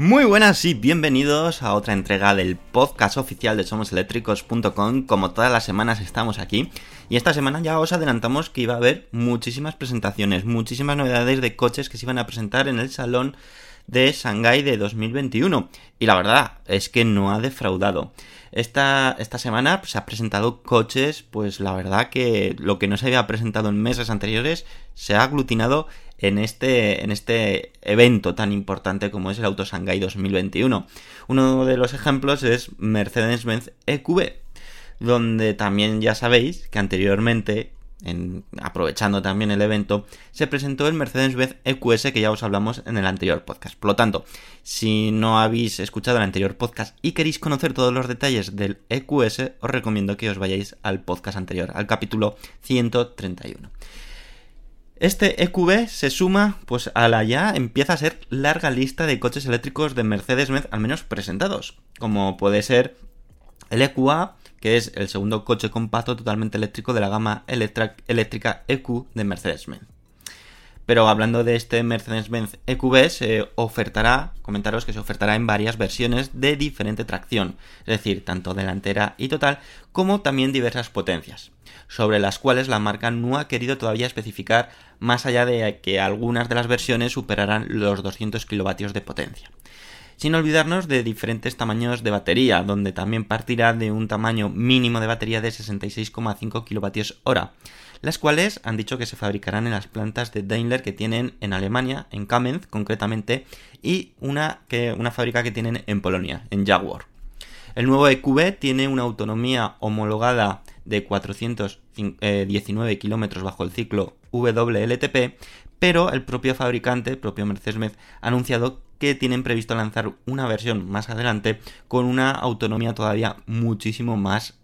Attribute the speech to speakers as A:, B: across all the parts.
A: Muy buenas y bienvenidos a otra entrega del podcast oficial de SomosEléctricos.com. Como todas las semanas estamos aquí y esta semana ya os adelantamos que iba a haber muchísimas presentaciones, muchísimas novedades de coches que se iban a presentar en el salón de Shanghai de 2021 y la verdad es que no ha defraudado. Esta, esta semana se ha presentado coches, pues la verdad que lo que no se había presentado en meses anteriores se ha aglutinado en este, en este evento tan importante como es el Auto Shanghai 2021. Uno de los ejemplos es Mercedes-Benz EQB, donde también ya sabéis que anteriormente en, aprovechando también el evento, se presentó el Mercedes-Benz EQS que ya os hablamos en el anterior podcast. Por lo tanto, si no habéis escuchado el anterior podcast y queréis conocer todos los detalles del EQS, os recomiendo que os vayáis al podcast anterior, al capítulo 131. Este EQB se suma pues a la ya empieza a ser larga lista de coches eléctricos de Mercedes-Benz al menos presentados, como puede ser el EQA, que es el segundo coche compacto totalmente eléctrico de la gama eléctrica EQ de Mercedes-Benz. Pero hablando de este Mercedes-Benz EQB, se ofertará, comentaros que se ofertará en varias versiones de diferente tracción, es decir, tanto delantera y total, como también diversas potencias, sobre las cuales la marca no ha querido todavía especificar más allá de que algunas de las versiones superarán los 200 kilovatios de potencia sin olvidarnos de diferentes tamaños de batería, donde también partirá de un tamaño mínimo de batería de 66,5 kWh, las cuales han dicho que se fabricarán en las plantas de Daimler que tienen en Alemania, en Kamenz concretamente, y una, que, una fábrica que tienen en Polonia, en Jaguar. El nuevo EQB tiene una autonomía homologada de 419 km bajo el ciclo WLTP, pero el propio fabricante, el propio Mercedes-Benz, ha anunciado que tienen previsto lanzar una versión más adelante con una autonomía todavía muchísimo más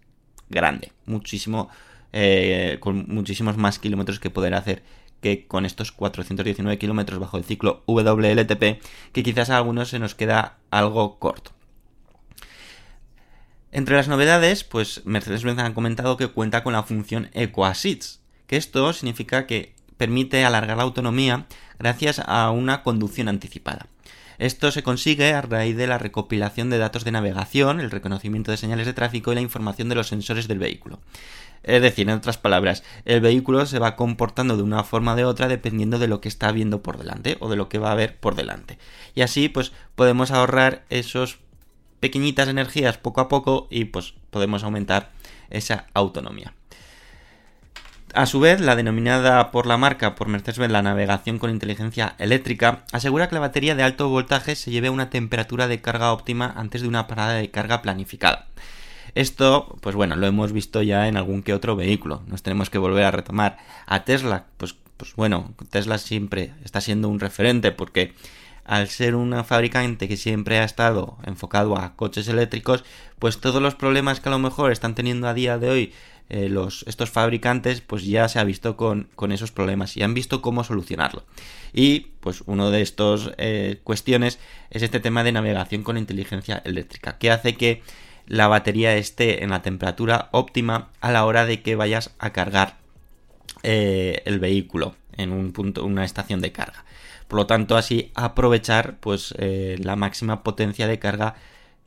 A: grande, muchísimo, eh, con muchísimos más kilómetros que poder hacer que con estos 419 kilómetros bajo el ciclo WLTP, que quizás a algunos se nos queda algo corto. Entre las novedades, pues Mercedes-Benz ha comentado que cuenta con la función Eco Assist, que esto significa que permite alargar la autonomía gracias a una conducción anticipada. Esto se consigue a raíz de la recopilación de datos de navegación, el reconocimiento de señales de tráfico y la información de los sensores del vehículo. Es decir, en otras palabras, el vehículo se va comportando de una forma o de otra dependiendo de lo que está viendo por delante o de lo que va a ver por delante. Y así, pues, podemos ahorrar esos pequeñitas energías poco a poco y pues podemos aumentar esa autonomía. A su vez, la denominada por la marca por Mercedes-Benz la navegación con inteligencia eléctrica asegura que la batería de alto voltaje se lleve a una temperatura de carga óptima antes de una parada de carga planificada. Esto, pues bueno, lo hemos visto ya en algún que otro vehículo. Nos tenemos que volver a retomar a Tesla. Pues, pues bueno, Tesla siempre está siendo un referente porque al ser una fabricante que siempre ha estado enfocado a coches eléctricos, pues todos los problemas que a lo mejor están teniendo a día de hoy eh, los, estos fabricantes pues ya se ha visto con, esos problemas y han visto cómo solucionarlo. Y pues uno de estos eh, cuestiones es este tema de navegación con inteligencia eléctrica, que hace que la batería esté en la temperatura óptima a la hora de que vayas a cargar eh, el vehículo. en un punto, una estación de carga. Por lo tanto, así aprovechar pues, eh, la máxima potencia de carga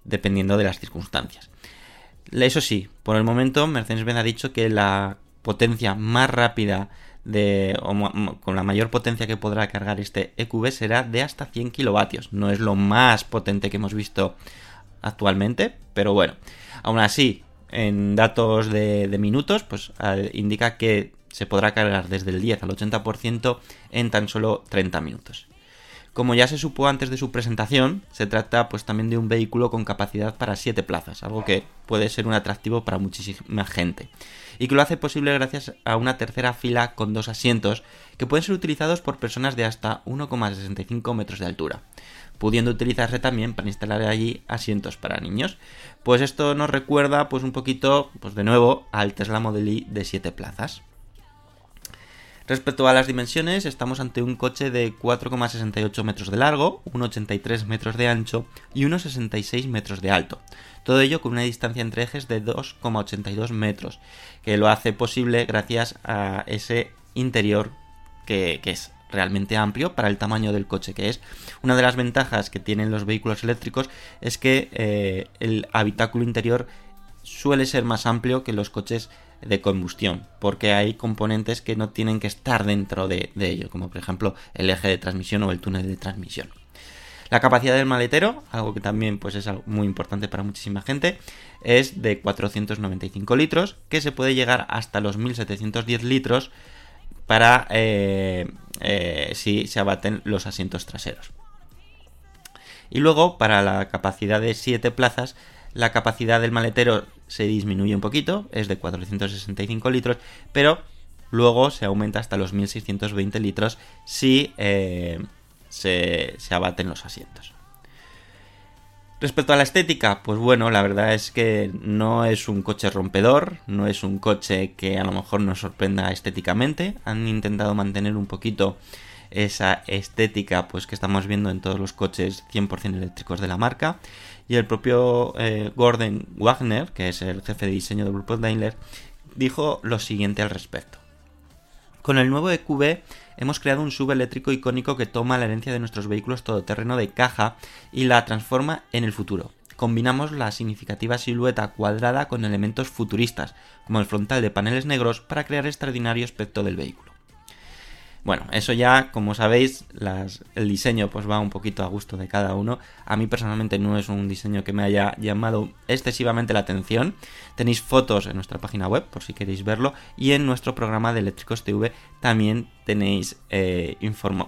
A: dependiendo de las circunstancias. Eso sí, por el momento Mercedes-Benz ha dicho que la potencia más rápida de, con la mayor potencia que podrá cargar este EQB será de hasta 100 kilovatios. No es lo más potente que hemos visto actualmente, pero bueno, aún así, en datos de, minutos, pues indica que se podrá cargar desde el 10 al 80% en tan solo 30 minutos. Como ya se supo antes de su presentación, se trata pues también de un vehículo con capacidad para 7 plazas, algo que puede ser un atractivo para muchísima gente, y que lo hace posible gracias a una tercera fila con dos asientos que pueden ser utilizados por personas de hasta 1,65 metros de altura, pudiendo utilizarse también para instalar allí asientos para niños. Pues esto nos recuerda pues un poquito, pues de nuevo, al Tesla Model Y de 7 plazas. Respecto a las dimensiones, estamos ante un coche de 4,68 metros de largo, 1,83 metros de ancho y 1,66 metros de alto. Todo ello con una distancia entre ejes de 2,82 metros, que lo hace posible gracias a ese interior que, es realmente amplio para el tamaño del coche que es. Una de las ventajas que tienen los vehículos eléctricos es que eh, el habitáculo interior suele ser más amplio que los coches de combustión, porque hay componentes que no tienen que estar dentro de, ello, como por ejemplo el eje de transmisión o el túnel de transmisión. La capacidad del maletero, algo que también pues, es muy importante para muchísima gente, es de 495 litros, que se puede llegar hasta los 1710 litros para eh, eh, si se abaten los asientos traseros. Y luego, para la capacidad de 7 plazas, la capacidad del maletero se disminuye un poquito, es de 465 litros, pero luego se aumenta hasta los 1620 litros si eh, se, se abaten los asientos. Respecto a la estética, pues bueno, la verdad es que no es un coche rompedor, no es un coche que a lo mejor nos sorprenda estéticamente. Han intentado mantener un poquito esa estética pues que estamos viendo en todos los coches 100% eléctricos de la marca y el propio eh, Gordon Wagner, que es el jefe de diseño del grupo Daimler, dijo lo siguiente al respecto. Con el nuevo EQB hemos creado un subeléctrico icónico que toma la herencia de nuestros vehículos todoterreno de caja y la transforma en el futuro. Combinamos la significativa silueta cuadrada con elementos futuristas, como el frontal de paneles negros, para crear extraordinario aspecto del vehículo. Bueno, eso ya, como sabéis, el diseño pues va un poquito a gusto de cada uno. A mí personalmente no es un diseño que me haya llamado excesivamente la atención. Tenéis fotos en nuestra página web por si queréis verlo y en nuestro programa de Eléctricos TV también tenéis eh,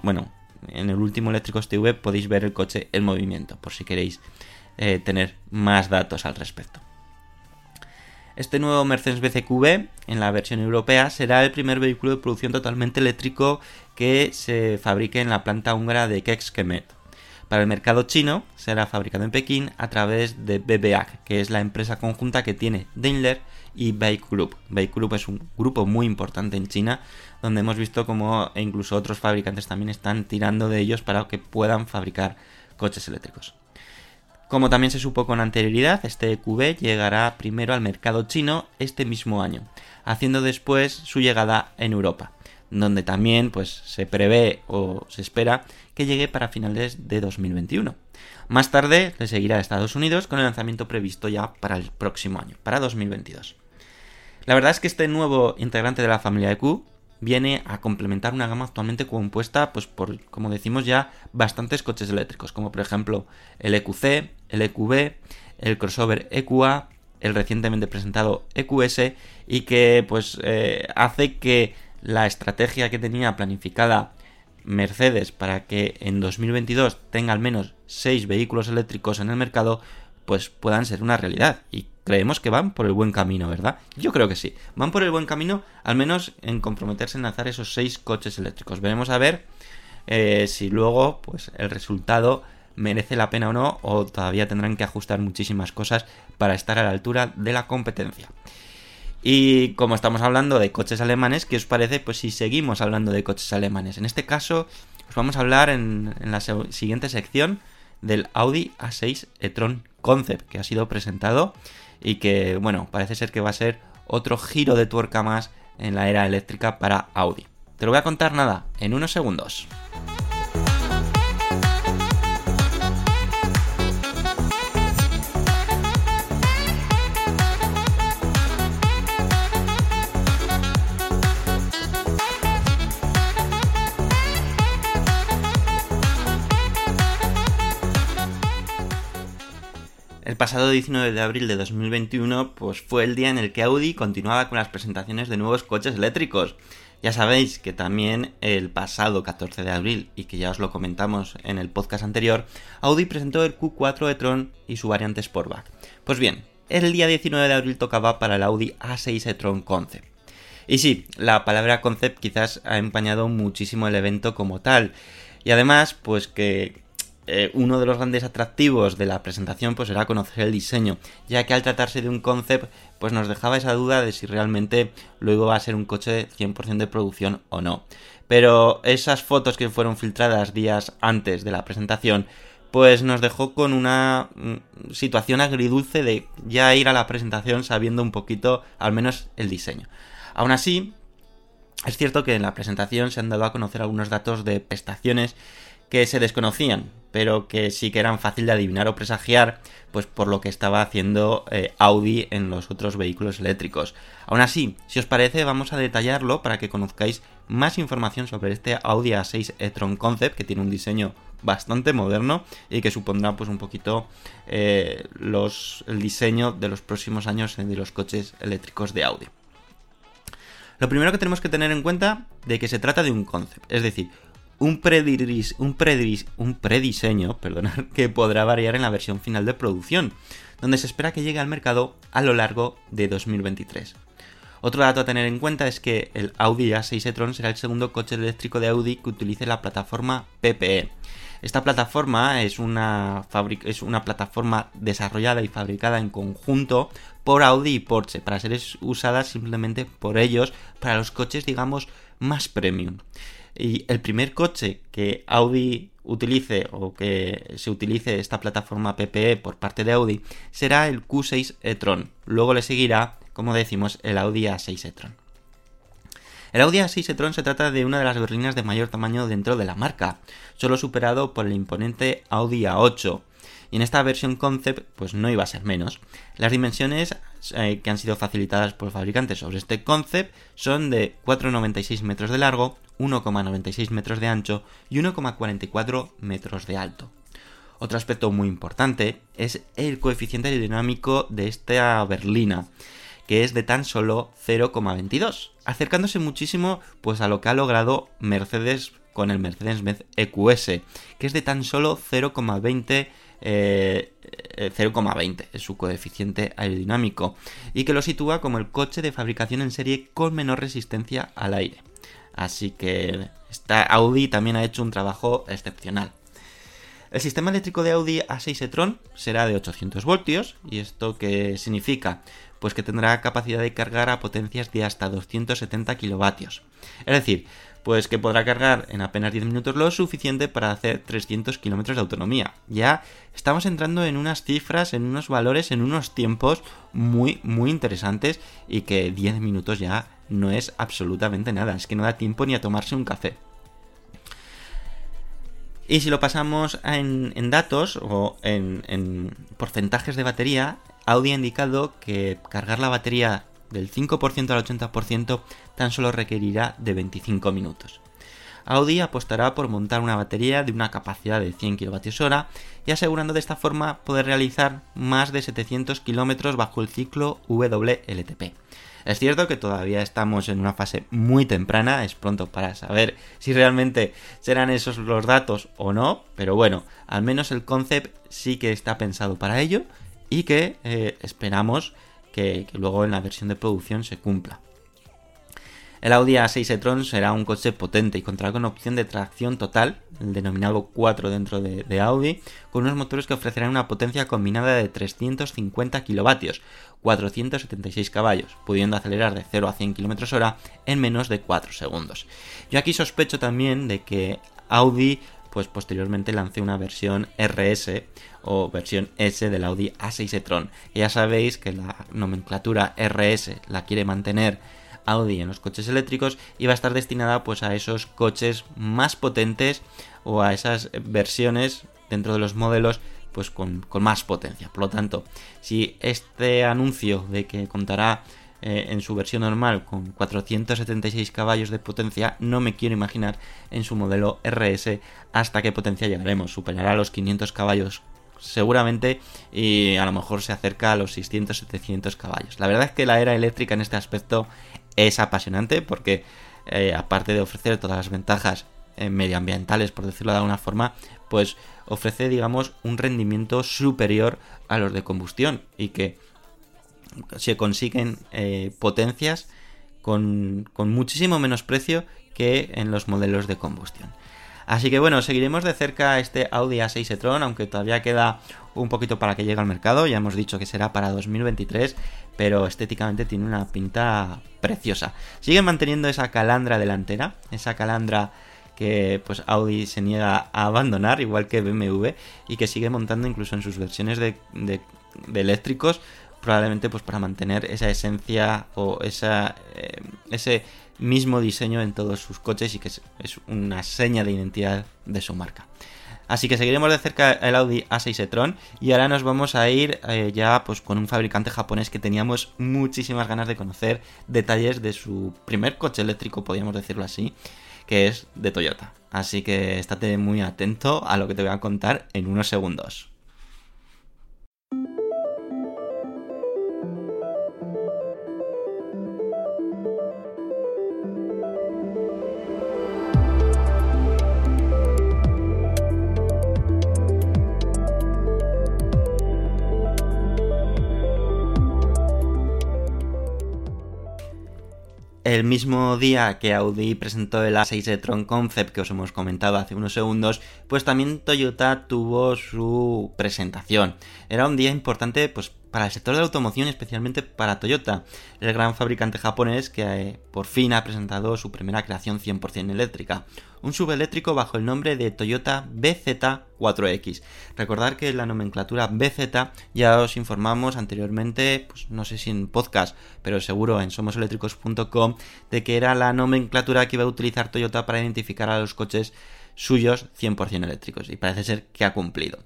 A: Bueno, en el último Eléctricos TV podéis ver el coche en movimiento por si queréis eh, tener más datos al respecto. Este nuevo Mercedes BCQB en la versión europea será el primer vehículo de producción totalmente eléctrico que se fabrique en la planta húngara de Kexkemet. Para el mercado chino será fabricado en Pekín a través de BBAC, que es la empresa conjunta que tiene Daimler y Bike Group. Bike Group es un grupo muy importante en China, donde hemos visto como incluso otros fabricantes también están tirando de ellos para que puedan fabricar coches eléctricos. Como también se supo con anterioridad, este QB llegará primero al mercado chino este mismo año, haciendo después su llegada en Europa, donde también pues, se prevé o se espera que llegue para finales de 2021. Más tarde le seguirá a Estados Unidos con el lanzamiento previsto ya para el próximo año, para 2022. La verdad es que este nuevo integrante de la familia de Q viene a complementar una gama actualmente compuesta, pues por, como decimos ya, bastantes coches eléctricos, como por ejemplo el EQC, el EQB, el crossover EQA, el recientemente presentado EQS y que pues eh, hace que la estrategia que tenía planificada Mercedes para que en 2022 tenga al menos 6 vehículos eléctricos en el mercado pues puedan ser una realidad y creemos que van por el buen camino, ¿verdad? Yo creo que sí. Van por el buen camino, al menos en comprometerse en lanzar esos seis coches eléctricos. Veremos a ver eh, si luego, pues, el resultado merece la pena o no, o todavía tendrán que ajustar muchísimas cosas para estar a la altura de la competencia. Y como estamos hablando de coches alemanes, ¿qué os parece? Pues si seguimos hablando de coches alemanes. En este caso, os vamos a hablar en, la siguiente sección del Audi A6 e-tron Concept que ha sido presentado y que, bueno, parece ser que va a ser otro giro de tuerca más en la era eléctrica para Audi. Te lo voy a contar nada, en unos segundos. Pasado 19 de abril de 2021 pues fue el día en el que Audi continuaba con las presentaciones de nuevos coches eléctricos. Ya sabéis que también el pasado 14 de abril, y que ya os lo comentamos en el podcast anterior, Audi presentó el Q4 e-tron y su variante Sportback. Pues bien, el día 19 de abril tocaba para el Audi A6 e-tron Concept. Y sí, la palabra concept quizás ha empañado muchísimo el evento como tal. Y además, pues que eh, uno de los grandes atractivos de la presentación pues era conocer el diseño, ya que al tratarse de un concept pues nos dejaba esa duda de si realmente luego va a ser un coche 100% de producción o no. Pero esas fotos que fueron filtradas días antes de la presentación pues nos dejó con una mm, situación agridulce de ya ir a la presentación sabiendo un poquito al menos el diseño. Aún así, es cierto que en la presentación se han dado a conocer algunos datos de prestaciones que se desconocían, pero que sí que eran fácil de adivinar o presagiar, pues por lo que estaba haciendo eh, Audi en los otros vehículos eléctricos. Aún así, si os parece, vamos a detallarlo para que conozcáis más información sobre este Audi A6 e-tron Concept, que tiene un diseño bastante moderno y que supondrá pues un poquito eh, el diseño de los próximos años de los coches eléctricos de Audi. Lo primero que tenemos que tener en cuenta de que se trata de un concept, es decir, un, un, un prediseño que podrá variar en la versión final de producción, donde se espera que llegue al mercado a lo largo de 2023. Otro dato a tener en cuenta es que el Audi A6 e-tron será el segundo coche eléctrico de Audi que utilice la plataforma PPE. Esta plataforma es una, es una plataforma desarrollada y fabricada en conjunto por Audi y Porsche para ser usada simplemente por ellos para los coches digamos más premium. Y el primer coche que Audi utilice o que se utilice esta plataforma PPE por parte de Audi será el Q6 e-tron. Luego le seguirá, como decimos, el Audi A6 e-tron. El Audi A6 e-tron se trata de una de las berlinas de mayor tamaño dentro de la marca, solo superado por el imponente Audi A8. Y en esta versión concept, pues no iba a ser menos. Las dimensiones eh, que han sido facilitadas por fabricantes sobre este concept son de 4,96 metros de largo, 1,96 metros de ancho y 1,44 metros de alto. Otro aspecto muy importante es el coeficiente aerodinámico de esta berlina, que es de tan solo 0,22, acercándose muchísimo pues a lo que ha logrado Mercedes con el Mercedes-Benz EQS, que es de tan solo 0,20 0,20 eh, es su coeficiente aerodinámico y que lo sitúa como el coche de fabricación en serie con menor resistencia al aire. Así que esta Audi también ha hecho un trabajo excepcional. El sistema eléctrico de Audi A6 e-tron será de 800 voltios. ¿Y esto qué significa? Pues que tendrá capacidad de cargar a potencias de hasta 270 kilovatios. Es decir, pues que podrá cargar en apenas 10 minutos lo suficiente para hacer 300 kilómetros de autonomía. Ya estamos entrando en unas cifras, en unos valores, en unos tiempos muy, muy interesantes y que 10 minutos ya no es absolutamente nada, es que no da tiempo ni a tomarse un café. Y si lo pasamos en, datos o en, en, porcentajes de batería, Audi ha indicado que cargar la batería del 5% al 80% tan solo requerirá de 25 minutos. Audi apostará por montar una batería de una capacidad de 100 kWh y asegurando de esta forma poder realizar más de 700 km bajo el ciclo WLTP. Es cierto que todavía estamos en una fase muy temprana, es pronto para saber si realmente serán esos los datos o no, pero bueno, al menos el concept sí que está pensado para ello y que eh, esperamos que, luego en la versión de producción se cumpla. El Audi A6 e-tron será un coche potente y contará con opción de tracción total, el denominado 4 dentro de, Audi, con unos motores que ofrecerán una potencia combinada de 350 kilovatios, 476 caballos, pudiendo acelerar de 0 a 100 km hora en menos de 4 segundos. Yo aquí sospecho también de que Audi pues posteriormente lancé una versión RS o versión S del Audi A6 e-tron. Ya sabéis que la nomenclatura RS la quiere mantener Audi en los coches eléctricos y va a estar destinada pues a esos coches más potentes o a esas versiones dentro de los modelos pues con, más potencia. Por lo tanto, si este anuncio de que contará eh, en su versión normal con 476 caballos de potencia, no me quiero imaginar en su modelo RS hasta qué potencia llegaremos. Superará los 500 caballos seguramente y a lo mejor se acerca a los 600-700 caballos. La verdad es que la era eléctrica en este aspecto es apasionante porque eh, aparte de ofrecer todas las ventajas eh, medioambientales, por decirlo de alguna forma, pues ofrece, digamos, un rendimiento superior a los de combustión y que se consiguen eh, potencias con, con muchísimo menos precio que en los modelos de combustión. Así que bueno, seguiremos de cerca este Audi A6 e-tron, aunque todavía queda un poquito para que llegue al mercado. Ya hemos dicho que será para 2023, pero estéticamente tiene una pinta preciosa. Sigue manteniendo esa calandra delantera, esa calandra que pues Audi se niega a abandonar, igual que BMW, y que sigue montando incluso en sus versiones de, eléctricos, probablemente pues para mantener esa esencia o esa, eh, ese mismo diseño en todos sus coches y que es, una seña de identidad de su marca. Así que seguiremos de cerca el Audi A6 e-tron y ahora nos vamos a ir eh, ya pues con un fabricante japonés que teníamos muchísimas ganas de conocer detalles de su primer coche eléctrico, podríamos decirlo así, que es de Toyota. Así que estate muy atento a lo que te voy a contar en unos segundos. El mismo día que Audi presentó el A6 e-tron Concept que os hemos comentado hace unos segundos, pues también Toyota tuvo su presentación. Era un día importante pues para el sector de la automoción, especialmente para Toyota, el gran fabricante japonés que eh, por fin ha presentado su primera creación 100% eléctrica, un subeléctrico bajo el nombre de Toyota BZ4X. Recordar que la nomenclatura BZ ya os informamos anteriormente, pues no sé si en podcast, pero seguro en somoseléctricos.com, de que era la nomenclatura que iba a utilizar Toyota para identificar a los coches suyos 100% eléctricos y parece ser que ha cumplido.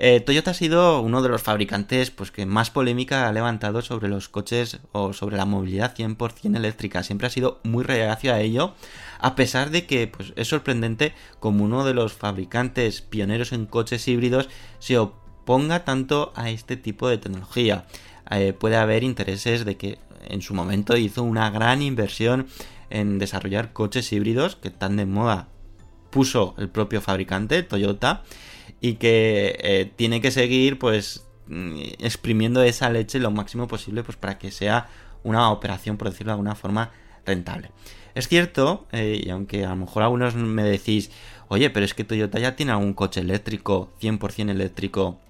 A: Eh, Toyota ha sido uno de los fabricantes pues, que más polémica ha levantado sobre los coches o sobre la movilidad 100% eléctrica. Siempre ha sido muy reacio a ello, a pesar de que pues, es sorprendente como uno de los fabricantes pioneros en coches híbridos se oponga tanto a este tipo de tecnología. Eh, puede haber intereses de que en su momento hizo una gran inversión en desarrollar coches híbridos que tan de moda puso el propio fabricante, Toyota, y que eh, tiene que seguir pues mm, exprimiendo esa leche lo máximo posible pues para que sea una operación, por decirlo de alguna forma, rentable. Es cierto, eh, y aunque a lo mejor algunos me decís, oye, pero es que Toyota ya tiene algún coche eléctrico, 100% eléctrico,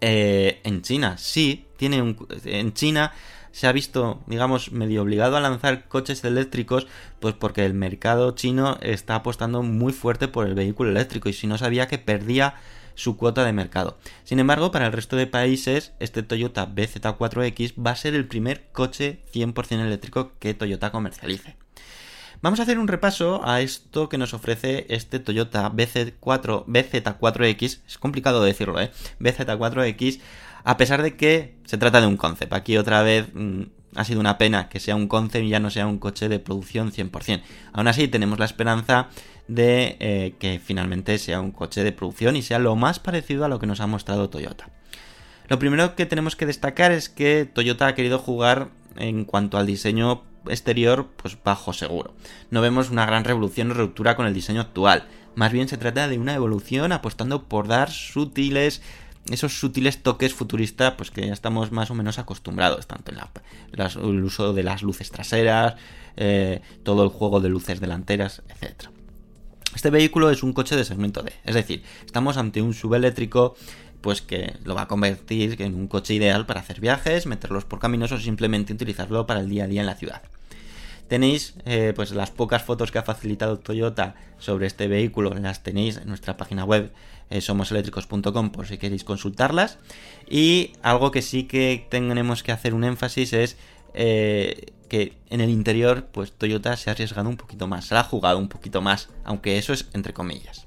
A: eh, en China. Sí, tiene un... En China se ha visto, digamos, medio obligado a lanzar coches eléctricos, pues porque el mercado chino está apostando muy fuerte por el vehículo eléctrico y si no sabía que perdía su cuota de mercado. Sin embargo, para el resto de países, este Toyota BZ4X va a ser el primer coche 100% eléctrico que Toyota comercialice. Vamos a hacer un repaso a esto que nos ofrece este Toyota BZ4, BZ4X, es complicado decirlo, ¿eh? BZ4X a pesar de que se trata de un concept. Aquí otra vez mm, ha sido una pena que sea un concept y ya no sea un coche de producción 100%. Aún así tenemos la esperanza de eh, que finalmente sea un coche de producción y sea lo más parecido a lo que nos ha mostrado Toyota. Lo primero que tenemos que destacar es que Toyota ha querido jugar en cuanto al diseño exterior pues bajo seguro. No vemos una gran revolución o ruptura con el diseño actual. Más bien se trata de una evolución apostando por dar sutiles esos sutiles toques futuristas pues que ya estamos más o menos acostumbrados, tanto en el uso de las luces traseras, eh, todo el juego de luces delanteras, etc. Este vehículo es un coche de segmento D, es decir, estamos ante un subeléctrico pues que lo va a convertir en un coche ideal para hacer viajes, meterlos por caminos o simplemente utilizarlo para el día a día en la ciudad. Tenéis eh, pues las pocas fotos que ha facilitado Toyota sobre este vehículo, las tenéis en nuestra página web eh, somoseléctricos.com por si queréis consultarlas. Y algo que sí que tenemos que hacer un énfasis es eh, que en el interior, pues Toyota se ha arriesgado un poquito más, se la ha jugado un poquito más, aunque eso es entre comillas.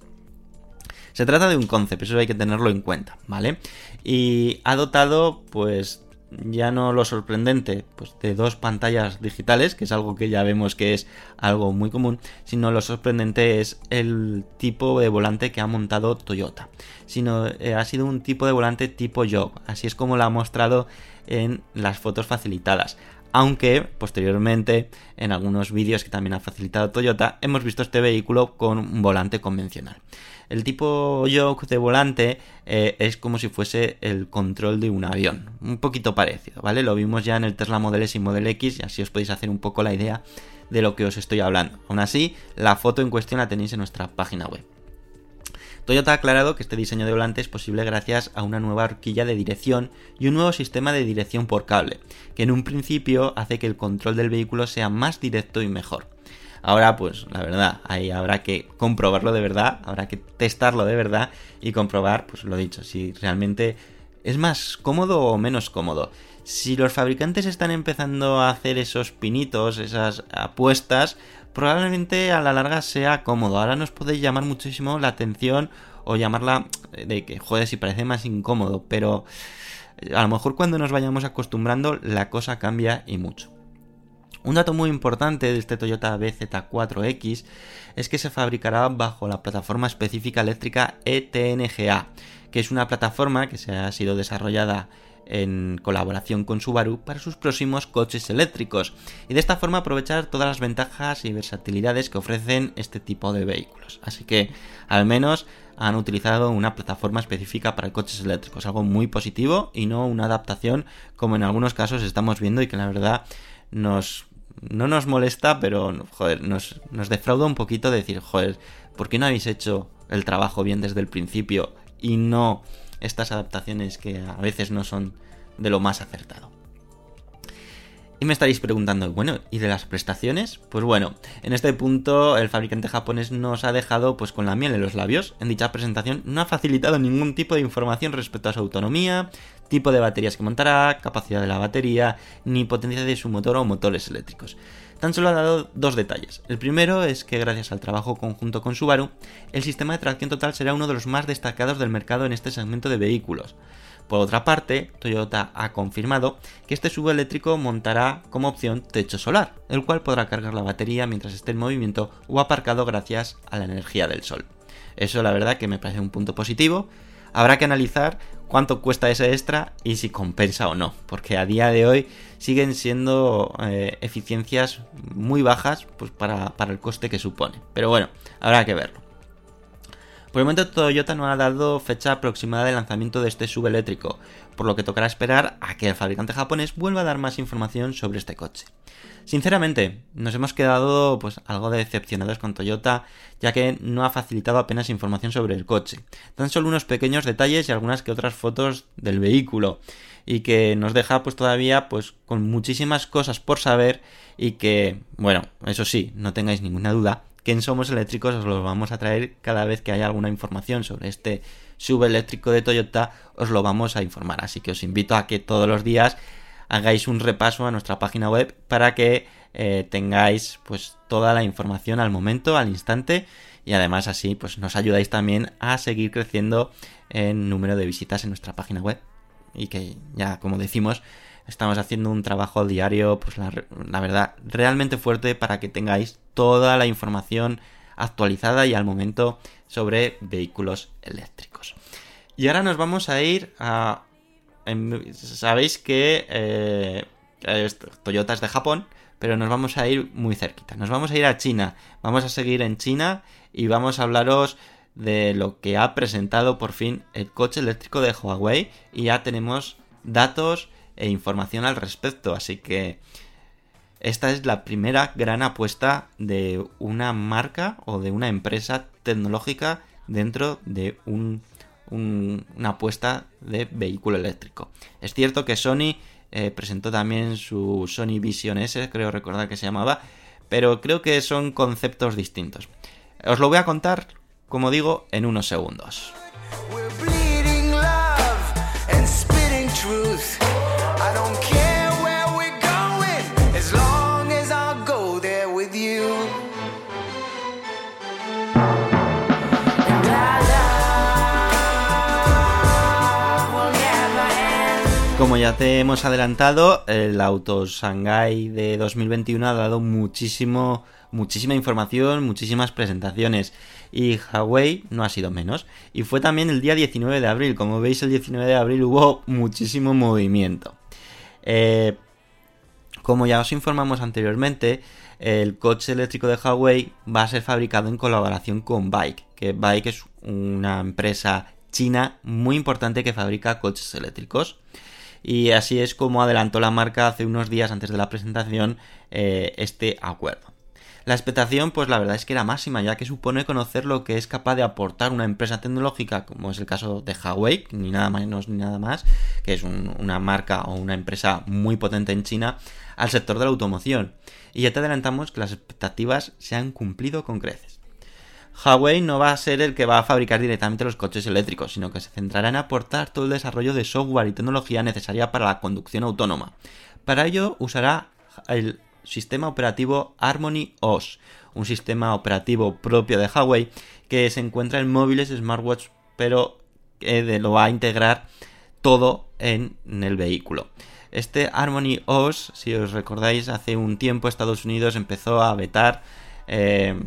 A: Se trata de un concept, eso hay que tenerlo en cuenta, ¿vale? Y ha dotado, pues, ya no lo sorprendente, pues de dos pantallas digitales, que es algo que ya vemos que es algo muy común, sino lo sorprendente es el tipo de volante que ha montado Toyota. Sino eh, ha sido un tipo de volante tipo jog, así es como lo ha mostrado en las fotos facilitadas. Aunque posteriormente en algunos vídeos que también ha facilitado Toyota hemos visto este vehículo con un volante convencional. El tipo yoke de volante eh, es como si fuese el control de un avión, un poquito parecido, ¿vale? Lo vimos ya en el Tesla Model S y Model X y así os podéis hacer un poco la idea de lo que os estoy hablando. Aún así, la foto en cuestión la tenéis en nuestra página web. Toyota ha aclarado que este diseño de volante es posible gracias a una nueva horquilla de dirección y un nuevo sistema de dirección por cable, que en un principio hace que el control del vehículo sea más directo y mejor. Ahora, pues la verdad, ahí habrá que comprobarlo de verdad, habrá que testarlo de verdad y comprobar, pues lo dicho, si realmente es más cómodo o menos cómodo. Si los fabricantes están empezando a hacer esos pinitos, esas apuestas, probablemente a la larga sea cómodo. Ahora nos puede llamar muchísimo la atención o llamarla de que, joder, si parece más incómodo, pero a lo mejor cuando nos vayamos acostumbrando la cosa cambia y mucho. Un dato muy importante de este Toyota BZ4X es que se fabricará bajo la plataforma específica eléctrica ETNGA, que es una plataforma que se ha sido desarrollada en colaboración con Subaru para sus próximos coches eléctricos y de esta forma aprovechar todas las ventajas y versatilidades que ofrecen este tipo de vehículos. Así que al menos han utilizado una plataforma específica para coches eléctricos, algo muy positivo y no una adaptación como en algunos casos estamos viendo y que la verdad nos no nos molesta, pero joder, nos, nos defrauda un poquito decir, joder, ¿por qué no habéis hecho el trabajo bien desde el principio y no estas adaptaciones que a veces no son de lo más acertado? Y me estaréis preguntando, bueno, ¿y de las prestaciones? Pues bueno, en este punto el fabricante japonés nos ha dejado pues con la miel en los labios. En dicha presentación no ha facilitado ningún tipo de información respecto a su autonomía, tipo de baterías que montará, capacidad de la batería, ni potencia de su motor o motores eléctricos. Tan solo ha dado dos detalles. El primero es que gracias al trabajo conjunto con Subaru, el sistema de tracción total será uno de los más destacados del mercado en este segmento de vehículos. Por otra parte, Toyota ha confirmado que este subeléctrico montará como opción techo solar, el cual podrá cargar la batería mientras esté en movimiento o aparcado gracias a la energía del sol. Eso la verdad que me parece un punto positivo. Habrá que analizar cuánto cuesta ese extra y si compensa o no, porque a día de hoy siguen siendo eh, eficiencias muy bajas pues para, para el coste que supone. Pero bueno, habrá que verlo. Por el momento Toyota no ha dado fecha aproximada de lanzamiento de este subeléctrico, por lo que tocará esperar a que el fabricante japonés vuelva a dar más información sobre este coche. Sinceramente, nos hemos quedado pues algo decepcionados con Toyota, ya que no ha facilitado apenas información sobre el coche. Tan solo unos pequeños detalles y algunas que otras fotos del vehículo y que nos deja pues todavía pues con muchísimas cosas por saber y que, bueno, eso sí, no tengáis ninguna duda, que Somos Eléctricos os lo vamos a traer cada vez que haya alguna información sobre este subeléctrico de Toyota, os lo vamos a informar. Así que os invito a que todos los días hagáis un repaso a nuestra página web para que eh, tengáis pues toda la información al momento, al instante y además así pues nos ayudáis también a seguir creciendo en número de visitas en nuestra página web y que ya como decimos Estamos haciendo un trabajo diario, pues la, verdad, realmente fuerte para que tengáis toda la información actualizada y al momento sobre vehículos eléctricos. Y ahora nos vamos a ir a... Sabéis que eh, Toyota es de Japón, pero nos vamos a ir muy cerquita. Nos vamos a ir a China. Vamos a seguir en China y vamos a hablaros de lo que ha presentado por fin el coche eléctrico de Huawei y ya tenemos datos e información al respecto. Así que esta es la primera gran apuesta de una marca o de una empresa tecnológica dentro de una apuesta de vehículo eléctrico. Es cierto que Sony eh, presentó también su Sony Vision S, creo recordar que se llamaba, pero creo que son conceptos distintos. Os lo voy a contar, como digo, en unos segundos. Como ya te hemos adelantado, el Auto Shanghai de 2021 ha dado muchísimo, muchísima información, muchísimas presentaciones. Y Huawei no ha sido menos. Y fue también el día 19 de abril. Como veis, el 19 de abril hubo muchísimo movimiento. Eh, como ya os informamos anteriormente, el coche eléctrico de Huawei va a ser fabricado en colaboración con Bike, que Bike es una empresa china muy importante que fabrica coches eléctricos y así es como adelantó la marca hace unos días antes de la presentación eh, este acuerdo. La expectación, pues la verdad es que era máxima, ya que supone conocer lo que es capaz de aportar una empresa tecnológica, como es el caso de Huawei, ni nada menos ni nada más, que es una marca o una empresa muy potente en China, al sector de la automoción. Y ya te adelantamos que las expectativas se han cumplido con creces. Huawei no va a ser el que va a fabricar directamente los coches eléctricos, sino que se centrará en aportar todo el desarrollo de software y tecnología necesaria para la conducción autónoma. Para ello usará el sistema operativo Harmony OS, un sistema operativo propio de Huawei que se encuentra en móviles smartwatch, pero lo va a integrar todo en, el vehículo. Este Harmony OS, si os recordáis, hace un tiempo Estados Unidos empezó a vetar eh,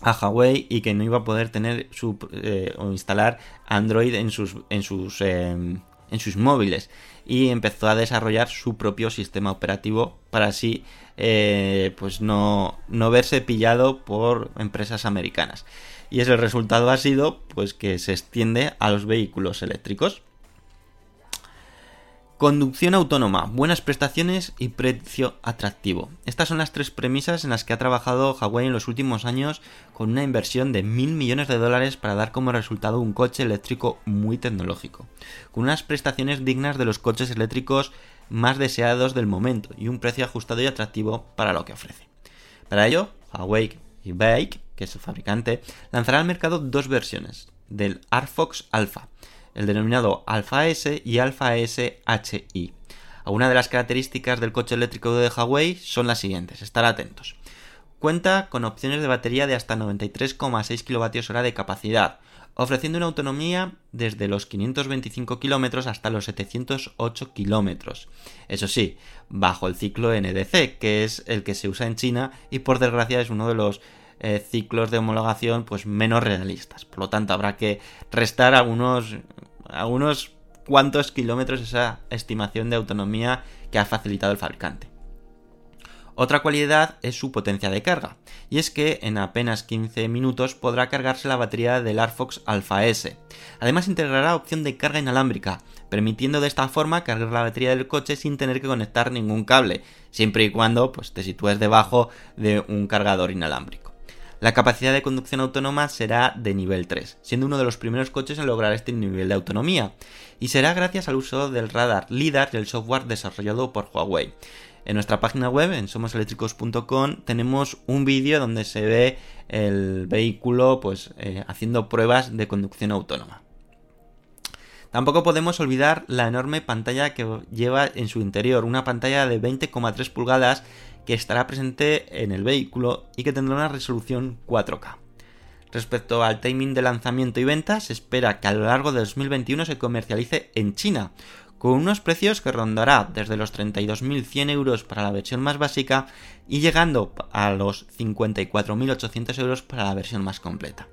A: a Huawei y que no iba a poder tener eh, o instalar Android en sus, en sus, em, en sus móviles. Y empezó a desarrollar su propio sistema operativo para así eh, pues no, no verse pillado por empresas americanas. Y ese resultado ha sido pues que se extiende a los vehículos eléctricos Conducción autónoma, buenas prestaciones y precio atractivo. Estas son las tres premisas en las que ha trabajado Huawei en los últimos años con una inversión de mil millones de dólares para dar como resultado un coche eléctrico muy tecnológico, con unas prestaciones dignas de los coches eléctricos más deseados del momento y un precio ajustado y atractivo para lo que ofrece. Para ello, Huawei y Bike, que es su fabricante, lanzará al mercado dos versiones del AirFox Alpha el denominado Alpha S y Alpha S HI. Algunas de las características del coche eléctrico de Huawei son las siguientes, estar atentos. Cuenta con opciones de batería de hasta 93,6 kWh de capacidad, ofreciendo una autonomía desde los 525 km hasta los 708 km. Eso sí, bajo el ciclo NDC, que es el que se usa en China y por desgracia es uno de los eh, ciclos de homologación pues menos realistas. Por lo tanto, habrá que restar algunos, algunos cuantos kilómetros esa estimación de autonomía que ha facilitado el fabricante. Otra cualidad es su potencia de carga, y es que en apenas 15 minutos podrá cargarse la batería del AirFox Alpha S. Además integrará opción de carga inalámbrica, permitiendo de esta forma cargar la batería del coche sin tener que conectar ningún cable, siempre y cuando pues, te sitúes debajo de un cargador inalámbrico. La capacidad de conducción autónoma será de nivel 3, siendo uno de los primeros coches en lograr este nivel de autonomía, y será gracias al uso del radar LIDAR y el software desarrollado por Huawei. En nuestra página web, en somoseléctricos.com, tenemos un vídeo donde se ve el vehículo pues, eh, haciendo pruebas de conducción autónoma. Tampoco podemos olvidar la enorme pantalla que lleva en su interior, una pantalla de 20,3 pulgadas que estará presente en el vehículo y que tendrá una resolución 4K. Respecto al timing de lanzamiento y venta, se espera que a lo largo de 2021 se comercialice en China, con unos precios que rondará desde los 32.100 euros para la versión más básica y llegando a los 54.800 euros para la versión más completa.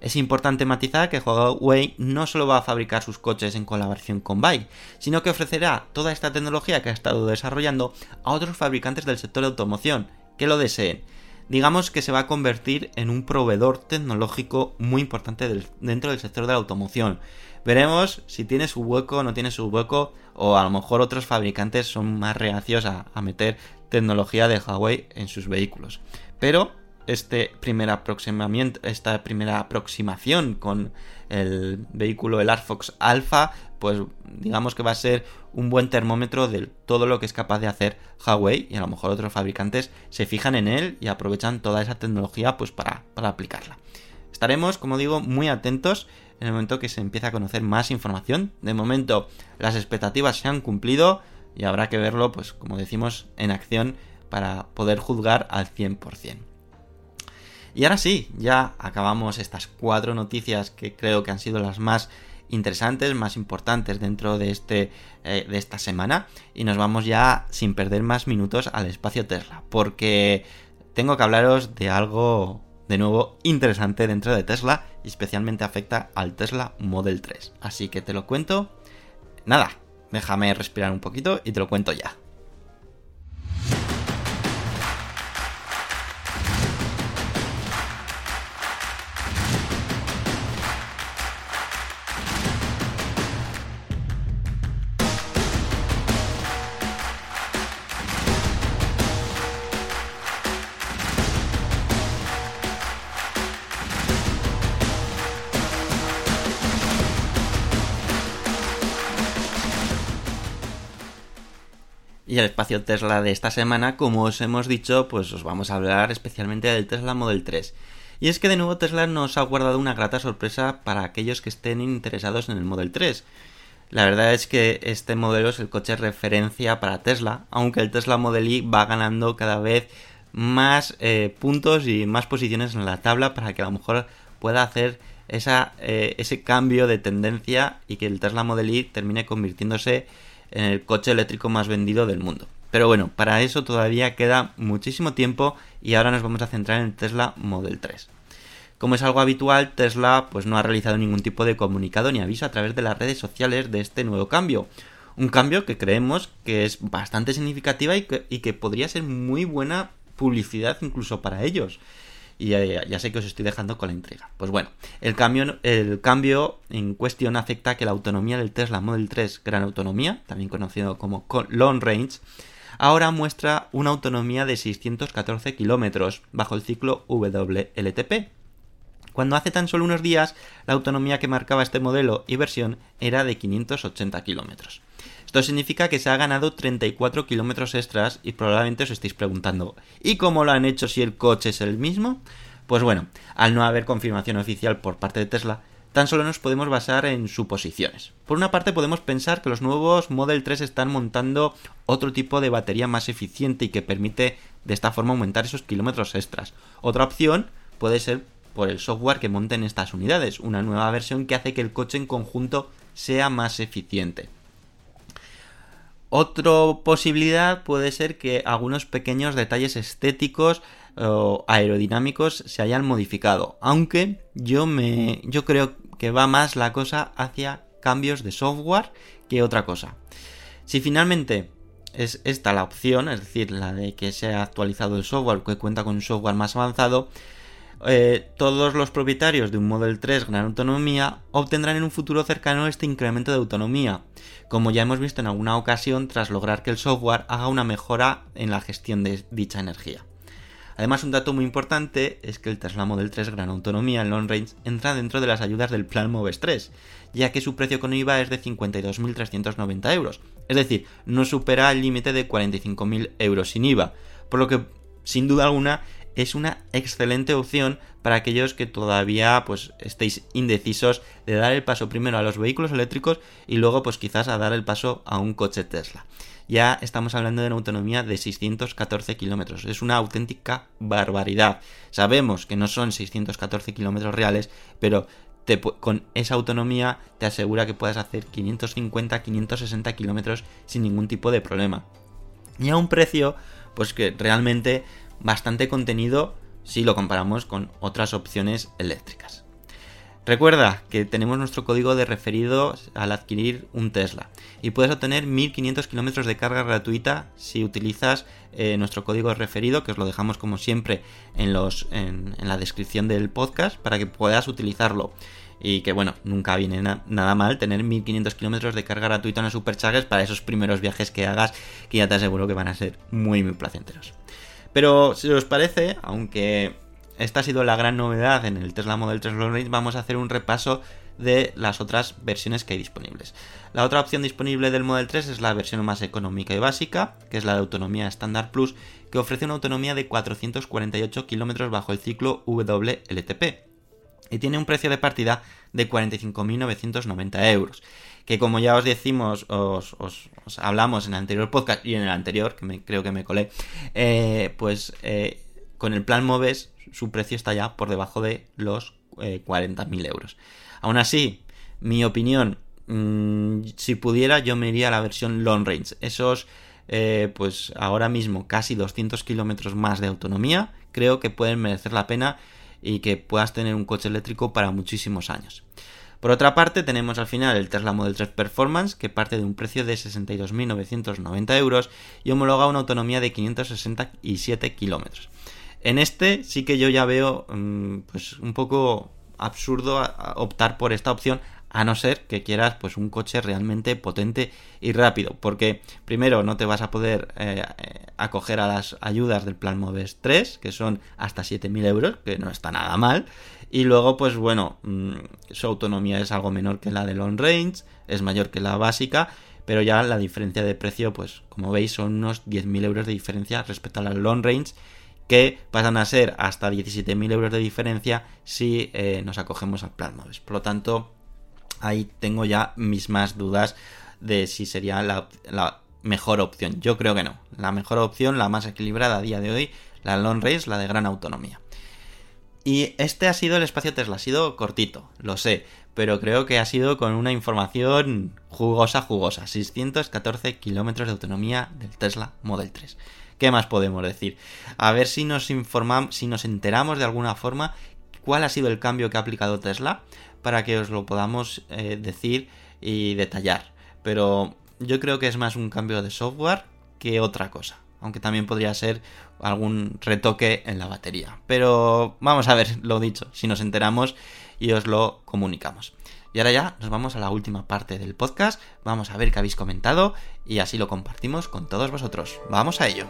A: Es importante matizar que Huawei no solo va a fabricar sus coches en colaboración con BAE, sino que ofrecerá toda esta tecnología que ha estado desarrollando a otros fabricantes del sector de automoción que lo deseen. Digamos que se va a convertir en un proveedor tecnológico muy importante dentro del sector de la automoción. Veremos si tiene su hueco o no tiene su hueco, o a lo mejor otros fabricantes son más reacios a, a meter tecnología de Huawei en sus vehículos. Pero este primer aproximamiento, esta primera aproximación con el vehículo, el Arfox Alpha, pues digamos que va a ser un buen termómetro de todo lo que es capaz de hacer Huawei y a lo mejor otros fabricantes se fijan en él y aprovechan toda esa tecnología pues para, para aplicarla. Estaremos, como digo, muy atentos en el momento que se empiece a conocer más información. De momento las expectativas se han cumplido y habrá que verlo, pues como decimos, en acción para poder juzgar al 100%. Y ahora sí, ya acabamos estas cuatro noticias que creo que han sido las más interesantes, más importantes dentro de, este, eh, de esta semana. Y nos vamos ya sin perder más minutos al espacio Tesla, porque tengo que hablaros de algo de nuevo interesante dentro de Tesla y especialmente afecta al Tesla Model 3. Así que te lo cuento. Nada, déjame respirar un poquito y te lo cuento ya. Y el espacio Tesla de esta semana, como os hemos dicho, pues os vamos a hablar especialmente del Tesla Model 3. Y es que de nuevo Tesla nos ha guardado una grata sorpresa para aquellos que estén interesados en el Model 3. La verdad es que este modelo es el coche referencia para Tesla, aunque el Tesla Model Y va ganando cada vez más eh, puntos y más posiciones en la tabla para que a lo mejor pueda hacer eh, ese cambio de tendencia y que el Tesla Model Y termine convirtiéndose el coche eléctrico más vendido del mundo. Pero bueno, para eso todavía queda muchísimo tiempo y ahora nos vamos a centrar en Tesla Model 3. Como es algo habitual, Tesla pues no ha realizado ningún tipo de comunicado ni aviso a través de las redes sociales de este nuevo cambio. Un cambio que creemos que es bastante significativa y que, y que podría ser muy buena publicidad incluso para ellos y ya, sé que os estoy dejando con la intriga. Pues bueno, el cambio, el cambio en cuestión afecta a que la autonomía del Tesla Model 3 Gran Autonomía, también conocido como Long Range, ahora muestra una autonomía de 614 kilómetros bajo el ciclo WLTP. Cuando hace tan solo unos días la autonomía que marcaba este modelo y versión era de 580 kilómetros. Esto significa que se ha ganado 34 kilómetros extras y probablemente os estéis preguntando, ¿y cómo lo han hecho si el coche es el mismo? Pues bueno, al no haber confirmación oficial por parte de Tesla, tan solo nos podemos basar en suposiciones. Por una parte podemos pensar que los nuevos Model 3 están montando otro tipo de batería más eficiente y que permite de esta forma aumentar esos kilómetros extras. Otra opción puede ser por el software que monten estas unidades, una nueva versión que hace que el coche en conjunto sea más eficiente. Otra posibilidad puede ser que algunos pequeños detalles estéticos o aerodinámicos se hayan modificado, aunque yo me yo creo que va más la cosa hacia cambios de software que otra cosa. Si finalmente es esta la opción, es decir, la de que se ha actualizado el software, que cuenta con un software más avanzado, eh, todos los propietarios de un Model 3 gran autonomía obtendrán en un futuro cercano este incremento de autonomía, como ya hemos visto en alguna ocasión tras lograr que el software haga una mejora en la gestión de dicha energía. Además, un dato muy importante es que el Tesla Model 3 Gran Autonomía en Long Range entra dentro de las ayudas del Plan Moves 3, ya que su precio con IVA es de 52.390 euros, es decir, no supera el límite de 45.000 euros sin IVA, por lo que sin duda alguna es una excelente opción para aquellos que todavía pues estéis indecisos de dar el paso primero a los vehículos eléctricos y luego pues quizás a dar el paso a un coche Tesla. Ya estamos hablando de una autonomía de 614 kilómetros. Es una auténtica barbaridad. Sabemos que no son 614 kilómetros reales, pero con esa autonomía te asegura que puedas hacer 550, 560 kilómetros sin ningún tipo de problema. Y a un precio, pues que realmente bastante contenido si lo comparamos con otras opciones eléctricas. Recuerda que tenemos nuestro código de referido al adquirir un Tesla y puedes obtener 1500 kilómetros de carga gratuita si utilizas eh, nuestro código de referido, que os lo dejamos como siempre en, los, en, la descripción del podcast para que puedas utilizarlo. Y que bueno, nunca viene nada mal tener 1500 kilómetros de carga gratuita en los Superchargers para esos primeros viajes que hagas, que ya te aseguro que van a ser muy, muy placenteros. Pero si os parece, aunque esta ha sido la gran novedad en el Tesla Model 3 Long Range, vamos a hacer un repaso de las otras versiones que hay disponibles. La otra opción disponible del Model 3 es la versión más económica y básica, que es la de autonomía Standard Plus, que ofrece una autonomía de 448 km bajo el ciclo WLTP y tiene un precio de partida de 45.990 euros que como ya os decimos, os, hablamos en el anterior podcast y en el anterior, que creo que me colé, eh, pues eh, con el plan Moves su precio está ya por debajo de los 40.000 eh, euros. Aún así, Mi opinión, mm, si pudiera yo me iría a la versión long range. Esos, eh, pues ahora mismo casi 200 kilómetros más de autonomía, creo que pueden merecer la pena y que puedas tener un coche eléctrico para muchísimos años. Por otra parte, tenemos al final el Tesla Model 3 Performance, que parte de un precio de 62.990 euros y homologa una autonomía de 567 kilómetros. En este sí que yo ya veo mm, pues un poco absurdo optar por esta opción a no ser que quieras pues un coche realmente potente y rápido porque primero no te vas a poder eh, acoger a las ayudas del plan Moves 3 que son hasta 7.000 euros que no está nada mal y luego, pues bueno, mm, su autonomía es algo menor que la de long range, es mayor que la básica, pero ya la diferencia de precio, pues como veis, son unos 10.000 euros de diferencia respecto a la long range, que pasan a ser hasta 17.000 euros de diferencia si eh, nos acogemos al Moves. Por lo tanto, ahí tengo ya mis más dudas de si sería la, la mejor opción. Yo creo que no. La mejor opción, la más equilibrada a día de hoy, la long range, la de gran autonomía. Y este ha sido el espacio Tesla, ha sido cortito, lo sé, pero creo que ha sido con una información jugosa, jugosa. 614 kilómetros de autonomía del Tesla Model 3. ¿Qué más podemos decir? A ver si nos informamos, si nos enteramos de alguna forma cuál ha sido el cambio que ha aplicado Tesla para que os lo podamos eh, decir y detallar. Pero yo creo que es más un cambio de software que otra cosa aunque también podría ser algún retoque en la batería. Pero vamos a ver, lo dicho, si nos enteramos y os lo comunicamos. Y ahora ya nos vamos a la última parte del podcast, vamos a ver qué habéis comentado y así lo compartimos con todos vosotros. Vamos a ello.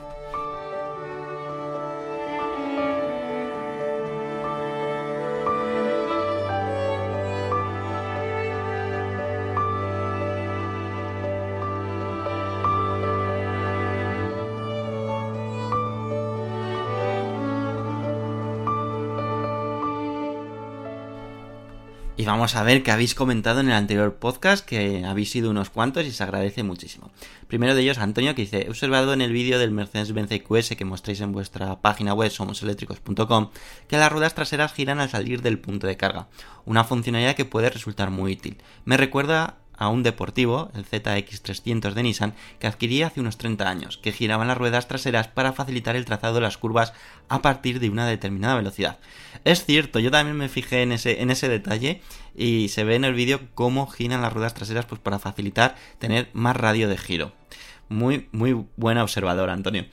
A: Vamos a ver qué habéis comentado en el anterior podcast, que habéis sido unos cuantos y se agradece muchísimo. Primero de ellos, Antonio, que dice, he observado en el vídeo del Mercedes-Benz EQS que mostráis en vuestra página web somoseléctricos.com que las ruedas traseras giran al salir del punto de carga, una funcionalidad que puede resultar muy útil. Me recuerda a un deportivo, el ZX300 de Nissan, que adquirí hace unos 30 años, que giraban las ruedas traseras para facilitar el trazado de las curvas a partir de una determinada velocidad. Es cierto, yo también me fijé en ese, en ese detalle y se ve en el vídeo cómo giran las ruedas traseras pues para facilitar tener más radio de giro. Muy, muy buena observadora, Antonio.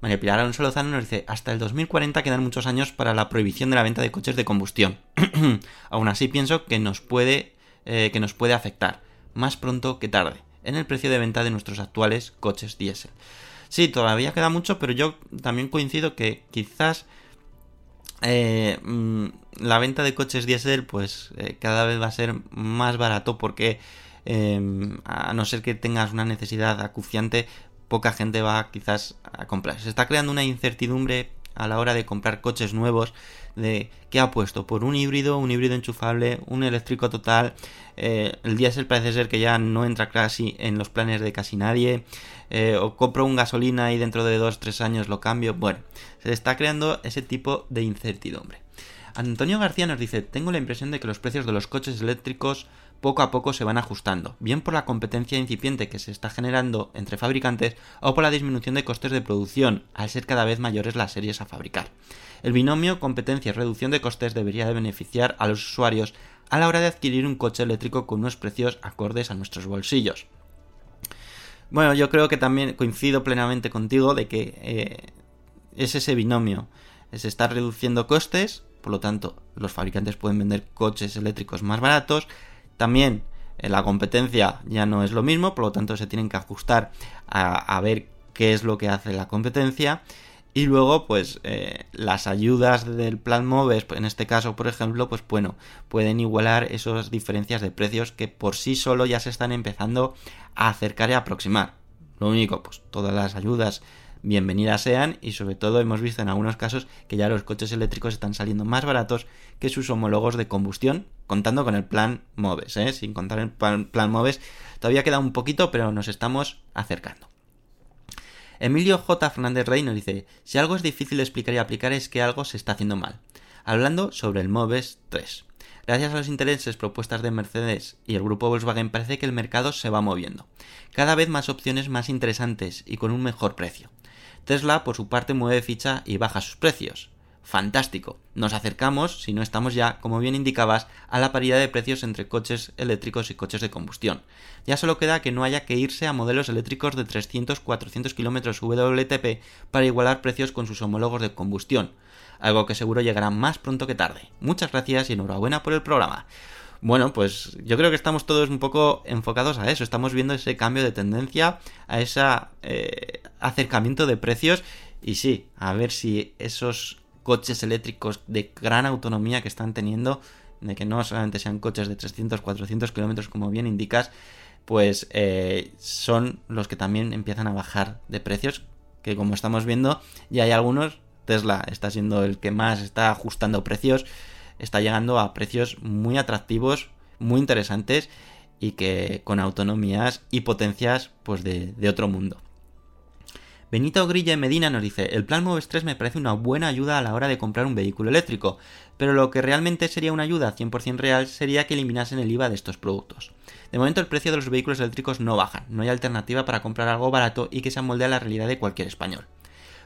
A: María Pilar Alonso Lozano nos dice, hasta el 2040 quedan muchos años para la prohibición de la venta de coches de combustión. Aún así pienso que nos puede, eh, que nos puede afectar más pronto que tarde, en el precio de venta de nuestros actuales coches diésel. Sí, todavía queda mucho, pero yo también coincido que quizás eh, mm, la venta de coches diésel pues eh, cada vez va a ser más barato porque em, a no ser que tengas una necesidad acuciante, poca gente va quizás a comprar. Se está creando una incertidumbre a la hora de comprar coches nuevos de qué ha puesto por un híbrido, un híbrido enchufable, un eléctrico total. Eh, el diésel parece ser que ya no entra casi en los planes de casi nadie. Eh, o compro un gasolina y dentro de 2-3 años lo cambio. Bueno, se está creando ese tipo de incertidumbre. Antonio García nos dice, tengo la impresión de que los precios de los coches eléctricos poco a poco se van ajustando, bien por la competencia incipiente que se está generando entre fabricantes o por la disminución de costes de producción, al ser cada vez mayores las series a fabricar. El binomio competencia reducción de costes debería de beneficiar a los usuarios a la hora de adquirir un coche eléctrico con unos precios acordes a nuestros bolsillos. Bueno, yo creo que también coincido plenamente contigo de que eh, es ese binomio. Se está reduciendo costes, por lo tanto, los fabricantes pueden vender coches eléctricos más baratos. También eh, la competencia ya no es lo mismo, por lo tanto, se tienen que ajustar a ver qué es lo que hace la competencia. Y luego, pues, eh, las ayudas del plan MOVES, en este caso, por ejemplo, pues bueno, pueden igualar esas diferencias de precios que por sí solo ya se están empezando a acercar y aproximar. Lo único, pues todas las ayudas bienvenidas sean y sobre todo hemos visto en algunos casos que ya los coches eléctricos están saliendo más baratos que sus homólogos de combustión, contando con el plan MOVES, ¿eh? sin contar el plan MOVES. Todavía queda un poquito, pero nos estamos acercando. Emilio J. Fernández Rey nos dice, si algo es difícil explicar y aplicar es que algo se está haciendo mal. Hablando sobre el MOVES 3. Gracias a los intereses propuestas de Mercedes y el grupo Volkswagen parece que el mercado se va moviendo. Cada vez más opciones más interesantes y con un mejor precio. Tesla, por su parte, mueve ficha y baja sus precios fantástico. Nos acercamos, si no estamos ya, como bien indicabas, a la paridad de precios entre coches eléctricos y coches de combustión. Ya solo queda que no haya que irse a modelos eléctricos de 300-400 km WLTP para igualar precios con sus homólogos de combustión, algo que seguro llegará más pronto que tarde. Muchas gracias y enhorabuena por el programa. Bueno, pues yo creo que estamos todos un poco enfocados a eso, estamos viendo ese cambio de tendencia, a ese eh, acercamiento de precios y sí, a ver si esos coches eléctricos de gran autonomía que están teniendo, de que no solamente sean coches de 300, 400 kilómetros como bien indicas, pues eh, son los que también empiezan a bajar de precios, que como estamos viendo ya hay algunos, Tesla está siendo el que más está ajustando precios, está llegando a precios muy atractivos, muy interesantes y que con autonomías y potencias pues de, de otro mundo. Benito Grilla Medina nos dice, el plan Moves 3 me parece una buena ayuda a la hora de comprar un vehículo eléctrico, pero lo que realmente sería una ayuda 100% real sería que eliminasen el IVA de estos productos. De momento el precio de los vehículos eléctricos no baja, no hay alternativa para comprar algo barato y que se amoldee a la realidad de cualquier español.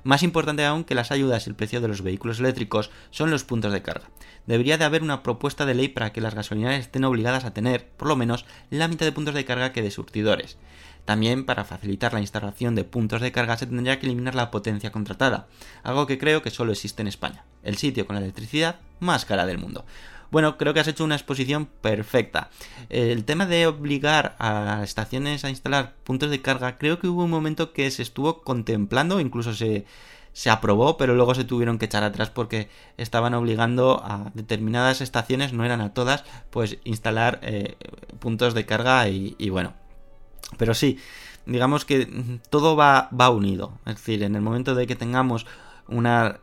A: Más importante aún que las ayudas y el precio de los vehículos eléctricos son los puntos de carga. Debería de haber una propuesta de ley para que las gasolineras estén obligadas a tener, por lo menos, la mitad de puntos de carga que de surtidores. También, para facilitar la instalación de puntos de carga, se tendría que eliminar la potencia contratada, algo que creo que solo existe en España, el sitio con la electricidad más cara del mundo. Bueno, creo que has hecho una exposición perfecta. El tema de obligar a estaciones a instalar puntos de carga, creo que hubo un momento que se estuvo contemplando, incluso se, se aprobó, pero luego se tuvieron que echar atrás porque estaban obligando a determinadas estaciones, no eran a todas, pues instalar eh, puntos de carga y, y bueno, pero sí, digamos que todo va, va unido. Es decir, en el momento de que tengamos una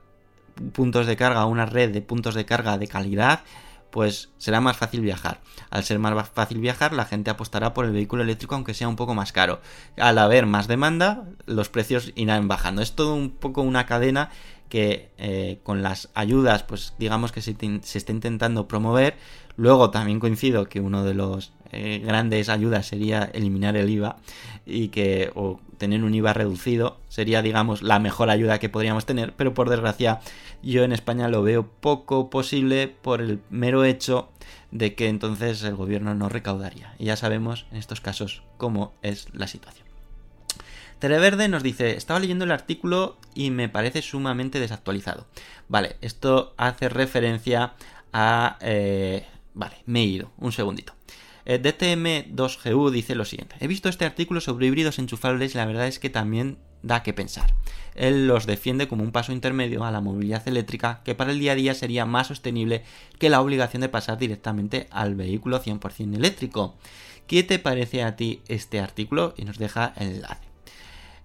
A: puntos de carga, una red de puntos de carga de calidad, pues será más fácil viajar. Al ser más fácil viajar, la gente apostará por el vehículo eléctrico aunque sea un poco más caro. Al haber más demanda, los precios irán bajando. Es todo un poco una cadena que eh, con las ayudas, pues digamos que se, se está intentando promover. Luego también coincido que uno de los eh, grandes ayudas sería eliminar el IVA y que o tener un IVA reducido sería digamos la mejor ayuda que podríamos tener pero por desgracia yo en España lo veo poco posible por el mero hecho de que entonces el gobierno no recaudaría y ya sabemos en estos casos cómo es la situación Televerde nos dice, estaba leyendo el artículo y me parece sumamente desactualizado. Vale, esto hace referencia a... Eh, vale, me he ido, un segundito. Eh, DTM2GU dice lo siguiente. He visto este artículo sobre híbridos enchufables y la verdad es que también da que pensar. Él los defiende como un paso intermedio a la movilidad eléctrica que para el día a día sería más sostenible que la obligación de pasar directamente al vehículo 100% eléctrico. ¿Qué te parece a ti este artículo? Y nos deja el enlace.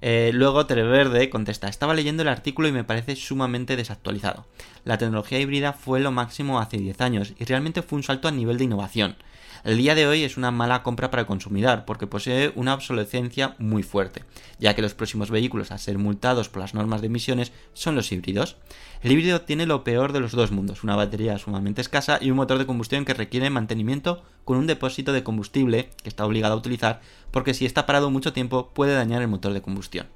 A: Eh, luego Televerde contesta, estaba leyendo el artículo y me parece sumamente desactualizado. La tecnología híbrida fue lo máximo hace 10 años y realmente fue un salto a nivel de innovación. El día de hoy es una mala compra para el consumidor porque posee una obsolescencia muy fuerte, ya que los próximos vehículos a ser multados por las normas de emisiones son los híbridos. El híbrido tiene lo peor de los dos mundos, una batería sumamente escasa y un motor de combustión que requiere mantenimiento con un depósito de combustible que está obligado a utilizar porque si está parado mucho tiempo puede dañar el motor de combustión.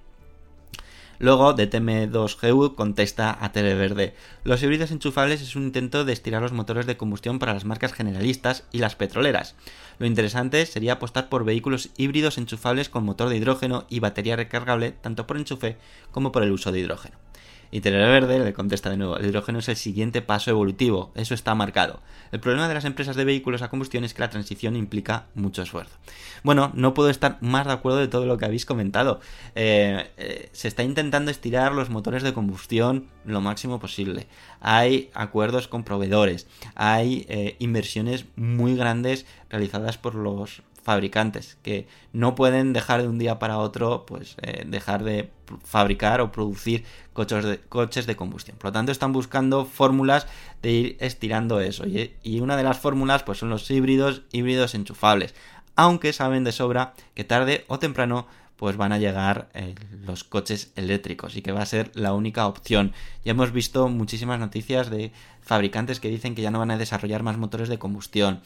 A: Luego, DTM2GU contesta a Televerde. Los híbridos enchufables es un intento de estirar los motores de combustión para las marcas generalistas y las petroleras. Lo interesante sería apostar por vehículos híbridos enchufables con motor de hidrógeno y batería recargable tanto por enchufe como por el uso de hidrógeno. Y Verde le contesta de nuevo, el hidrógeno es el siguiente paso evolutivo, eso está marcado. El problema de las empresas de vehículos a combustión es que la transición implica mucho esfuerzo. Bueno, no puedo estar más de acuerdo de todo lo que habéis comentado. Eh, eh, se está intentando estirar los motores de combustión lo máximo posible. Hay acuerdos con proveedores, hay eh, inversiones muy grandes realizadas por los fabricantes que no pueden dejar de un día para otro pues eh, dejar de fabricar o producir coches de, coches de combustión. Por lo tanto, están buscando fórmulas de ir estirando eso. Y, una de las fórmulas pues son los híbridos, híbridos enchufables. Aunque saben de sobra que tarde o temprano pues van a llegar eh, los coches eléctricos y que va a ser la única opción. Ya hemos visto muchísimas noticias de fabricantes que dicen que ya no van a desarrollar más motores de combustión.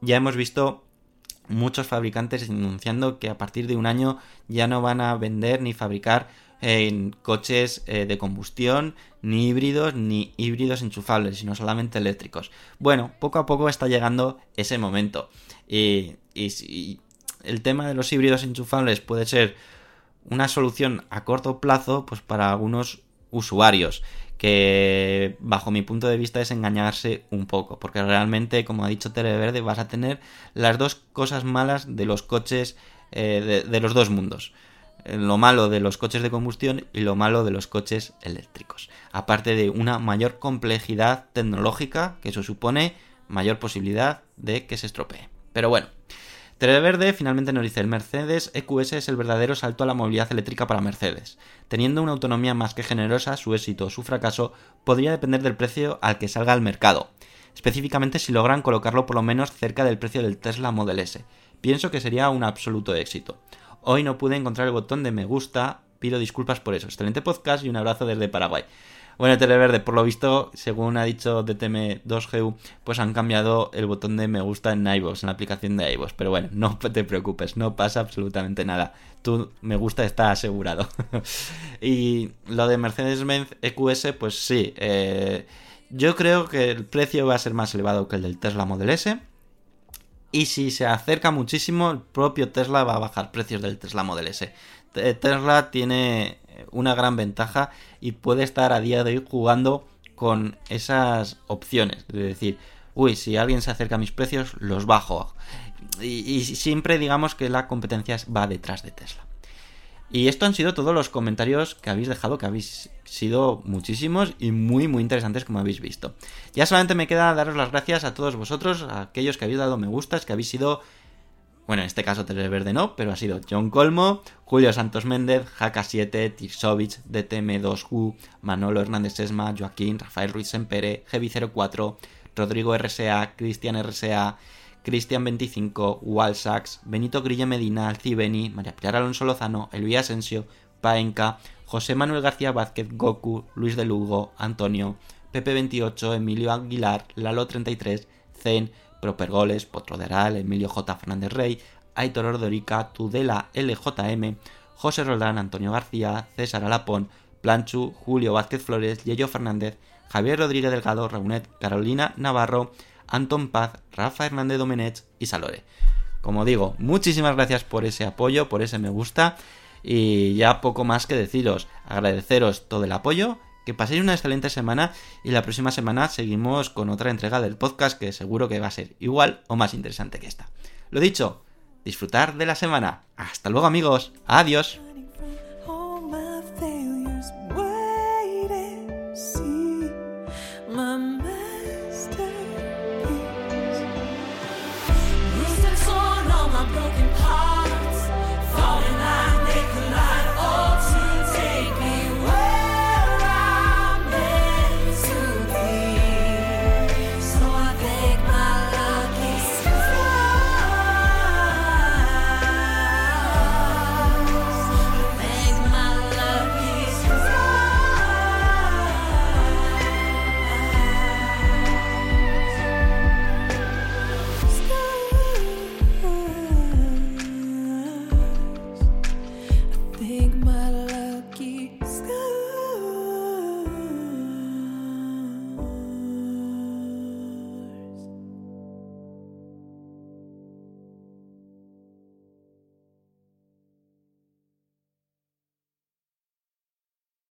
A: Ya hemos visto muchos fabricantes anunciando que a partir de un año ya no van a vender ni fabricar en coches eh, de combustión, ni híbridos, ni híbridos enchufables, sino solamente eléctricos. Bueno, poco a poco está llegando ese momento. Y, y, el tema de los híbridos enchufables puede ser una solución a corto plazo, pues para algunos usuarios que bajo mi punto de vista es engañarse un poco, porque realmente, como ha dicho Televerde, vas a tener las dos cosas malas de los coches eh, de, los dos mundos. Lo malo de los coches de combustión y lo malo de los coches eléctricos. Aparte de una mayor complejidad tecnológica, que eso supone mayor posibilidad de que se estropee. Pero bueno, Verde finalmente nos dice, el Mercedes EQS es el verdadero salto a la movilidad eléctrica para Mercedes. Teniendo una autonomía más que generosa, su éxito o su fracaso podría depender del precio al que salga al mercado, específicamente si logran colocarlo por lo menos cerca del precio del Tesla Model S. Pienso que sería un absoluto éxito. Hoy no pude encontrar el botón de me gusta, pido disculpas por eso. Excelente podcast y un abrazo desde Paraguay. Bueno, Televerde, por lo visto, según ha dicho DTM2GU, pues han cambiado el botón de me gusta en iVoox, en la aplicación de iVoox. Pero bueno, no te preocupes, no pasa absolutamente nada. Tu me gusta está asegurado. y lo de Mercedes-Benz EQS, pues sí. Eh, yo creo que el precio va a ser más elevado que el del Tesla Model S. Y si se acerca muchísimo, el propio Tesla va a bajar precios del Tesla Model S. Tesla tiene una gran ventaja y puede estar a día de hoy jugando con esas opciones. De decir, uy, si alguien se acerca a mis precios, los bajo. Y, siempre digamos que la competencia va detrás de Tesla. Y esto han sido todos los comentarios que habéis dejado, que habéis sido muchísimos y muy, muy interesantes como habéis visto. Ya solamente me queda daros las gracias a todos vosotros, a aquellos que habéis dado me gustas, que habéis sido bueno, en este caso Televerde no, pero ha sido John Colmo, Julio Santos Méndez, Jaka7, Tirsovich, DTM2U, Manolo Hernández Esma, Joaquín, Rafael Ruiz Sempere, Heavy04, Rodrigo RSA, Cristian RSA, Cristian25, Walsax, Benito Grille Medina, Alcibeni, María Pilar Alonso Lozano, Elvia Asensio, Paenca, José Manuel García Vázquez, Goku, Luis de Lugo, Antonio, Pepe28, Emilio Aguilar, Lalo33, Zen, Propergoles, Potroderal, Emilio J. Fernández Rey, Aitor Ordorica, Tudela LJM, José Roldán, Antonio García, César Alapón, Planchu, Julio Vázquez Flores, Yello Fernández, Javier Rodríguez Delgado, Raunet, Carolina Navarro, Anton Paz, Rafa Hernández Domenech y Salore. Como digo, muchísimas gracias por ese apoyo, por ese me gusta y ya poco más que deciros, agradeceros todo el apoyo que paséis una excelente semana y la próxima semana seguimos con otra entrega del podcast que seguro que va a ser igual o más interesante que esta. Lo dicho, disfrutar de la semana. Hasta luego amigos. Adiós.